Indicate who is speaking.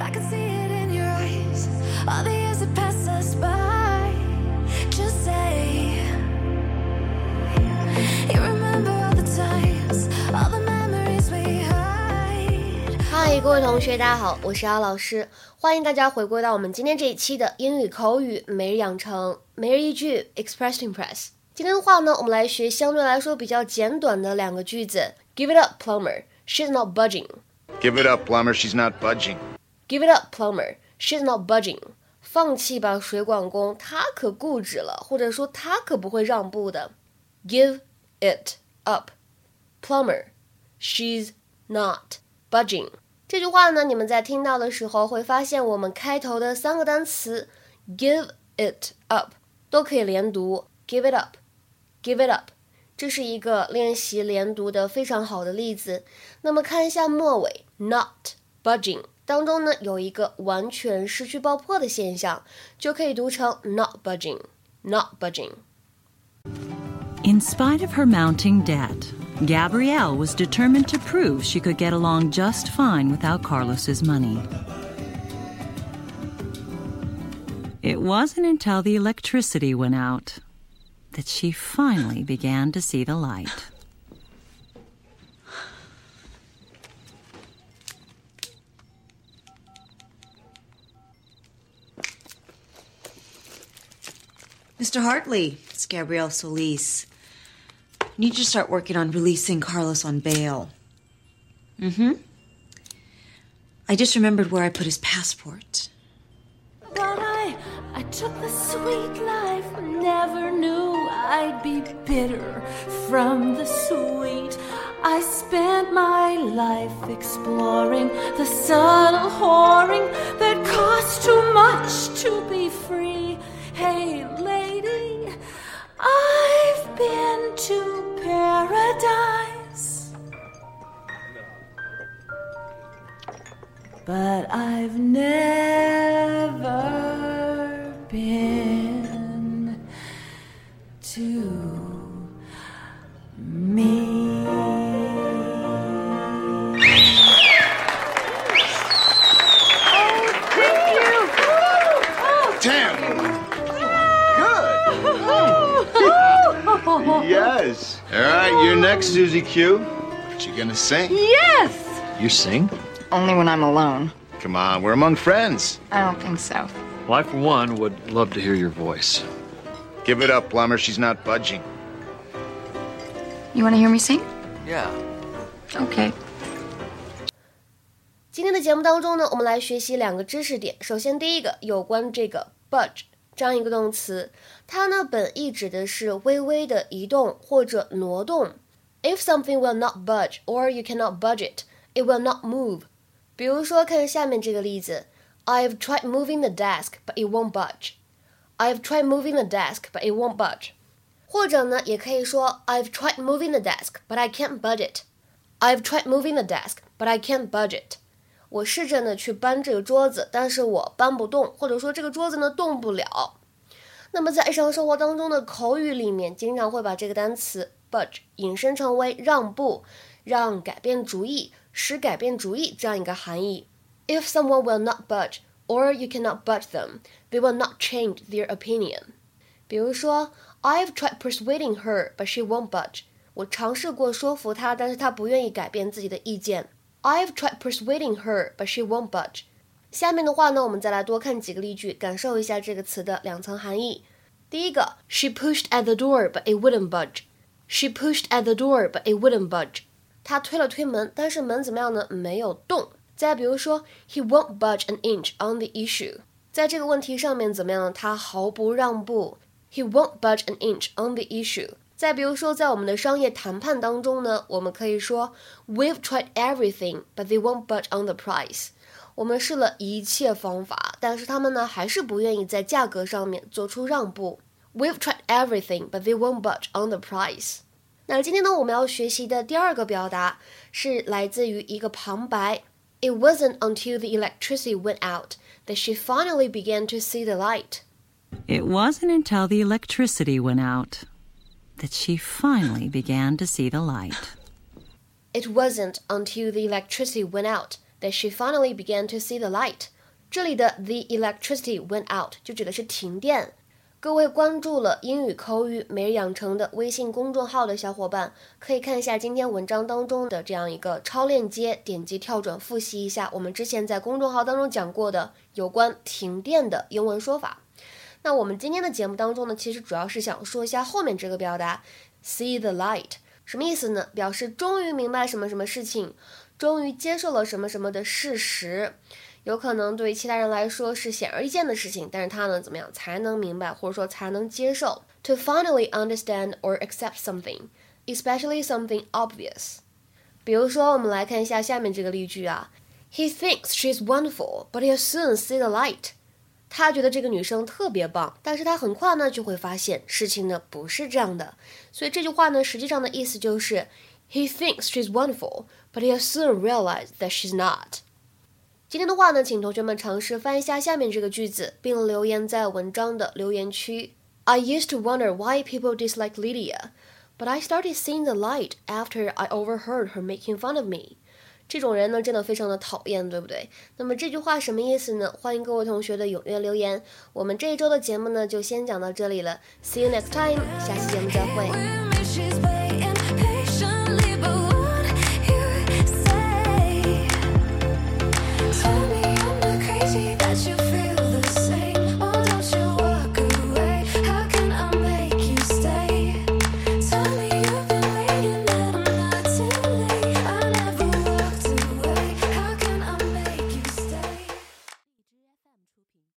Speaker 1: I can see it in your eyes. All the years that pass us by. Just say you remember all the times, all the memories we had.
Speaker 2: 嗨，各位同学，大家好，我是阿老师，欢迎大家回归到我们今天这一期的英语口语每日养成每日一句 Express to Impress。今天的话呢，我们来学相对来说比较简短的两个句子。Give it up, plumber. She's not budging.
Speaker 3: Give it up, plumber. She's not budging.
Speaker 2: Give it up, plumber. She's not budging. 放弃吧，水管工，他可固执了，或者说他可不会让步的。Give it up, plumber. She's not budging. 这句话呢，你们在听到的时候会发现，我们开头的三个单词 give it up 都可以连读。Give it up, give it up. 这是一个练习连读的非常好的例子。那么看一下末尾，not budging 当中呢有一个完全失去爆破的现象，就可以读成 not budging，not budging。
Speaker 4: In spite of her mounting debt, Gabrielle was determined to prove she could get along just fine without Carlos's money. It wasn't until the electricity went out that she finally began to see the light.
Speaker 5: Mr. Hartley, it's Gabrielle Solis. Need you to start working on releasing Carlos on bail. Mm-hmm. I just remembered where I put his passport.
Speaker 1: But I, I took the sweet life, never knew I'd be bitter from the sweet. I spent my life exploring the subtle whoring that costs too much to be free. Hey, been to paradise. But I've never been to me. Oh, thank you.
Speaker 3: Damn. Good. yes. All right, you're next, Susie Q. What you gonna sing?
Speaker 6: Yes!
Speaker 7: You sing?
Speaker 6: Only when I'm alone.
Speaker 3: Come on, we're among friends.
Speaker 6: I don't think so.
Speaker 7: Well, I, for one, would love to hear your voice.
Speaker 3: Give it up, plumber. She's not budging.
Speaker 6: You want to hear me sing?
Speaker 7: Yeah.
Speaker 6: Okay.
Speaker 2: 今天的节目当中呢，我们来学习两个知识点。首先，第一个有关这个 budge 这样一个动词，它呢本意指的是微微的移动或者挪动。If something will not budge or you cannot budge it, it will not move。比如说，看下面这个例子：I've tried moving the desk, but it won't budge. I've tried moving the desk, but it won't budge. 或者呢，也可以说 I've tried moving the desk, but I can't budge it. I've tried moving the desk, but I can't budge it. 我试着呢去搬这个桌子，但是我搬不动，或者说这个桌子呢动不了。那么在日常生活当中的口语里面，经常会把这个单词 budge 引申成为让步、让、改变主意、使改变主意这样一个含义。If someone will not budge or you cannot budge them, they will not change their opinion. 比如说，I've tried persuading her, but she won't budge. 我尝试过说服她，但是她不愿意改变自己的意见。I've tried persuading her, but she won't budge. 下面的话呢，我们再来多看几个例句，感受一下这个词的两层含义。第一个，She pushed at the door, but it wouldn't budge. She pushed at the door, but it wouldn't budge. 她推了推门，但是门怎么样呢？没有动。再比如说，He won't budge an inch on the issue. 在这个问题上面怎么样呢？他毫不让步。He won't budge an inch on the issue. 再比如说，在我们的商业谈判当中呢，我们可以说，We've tried everything, but they won't budge on the price. 我们试了一切方法，但是他们呢还是不愿意在价格上面做出让步。We've tried everything, but they won't budge on the price. 那今天呢，我们要学习的第二个表达是来自于一个旁白。It wasn't until the electricity went out that she finally began to see the light.
Speaker 4: It wasn't until the electricity went out that she finally began to see the light.
Speaker 2: It wasn't until the electricity went out that she finally began to see the light。这里的 the electricity went out 就指的是停电。各位关注了英语口语每日养成的微信公众号的小伙伴，可以看一下今天文章当中的这样一个超链接，点击跳转复习一下我们之前在公众号当中讲过的有关停电的英文说法。那我们今天的节目当中呢，其实主要是想说一下后面这个表达 see the light 什么意思呢？表示终于明白什么什么事情，终于接受了什么什么的事实。有可能对于其他人来说是显而易见的事情，但是他呢怎么样才能明白或者说才能接受？To finally understand or accept something, especially something obvious。比如说，我们来看一下下面这个例句啊，He thinks she's wonderful, but he'll soon see the light。 他觉得这个女生特别棒，但是他很快呢就会发现事情呢不是这样的。所以这句话呢实际上的意思就是，He thinks she's wonderful, but he'll soon realize that she's not。今天的话呢，请同学们尝试翻一下下面这个句子，并留言在文章的留言区。I used to wonder why people dislike Lydia, but I started seeing the light after I overheard her making fun of me。这种人呢，真的非常的讨厌，对不对？那么这句话什么意思呢？欢迎各位同学的踊跃留言。我们这一周的节目呢，就先讲到这里了。See you next time，下期节目再会。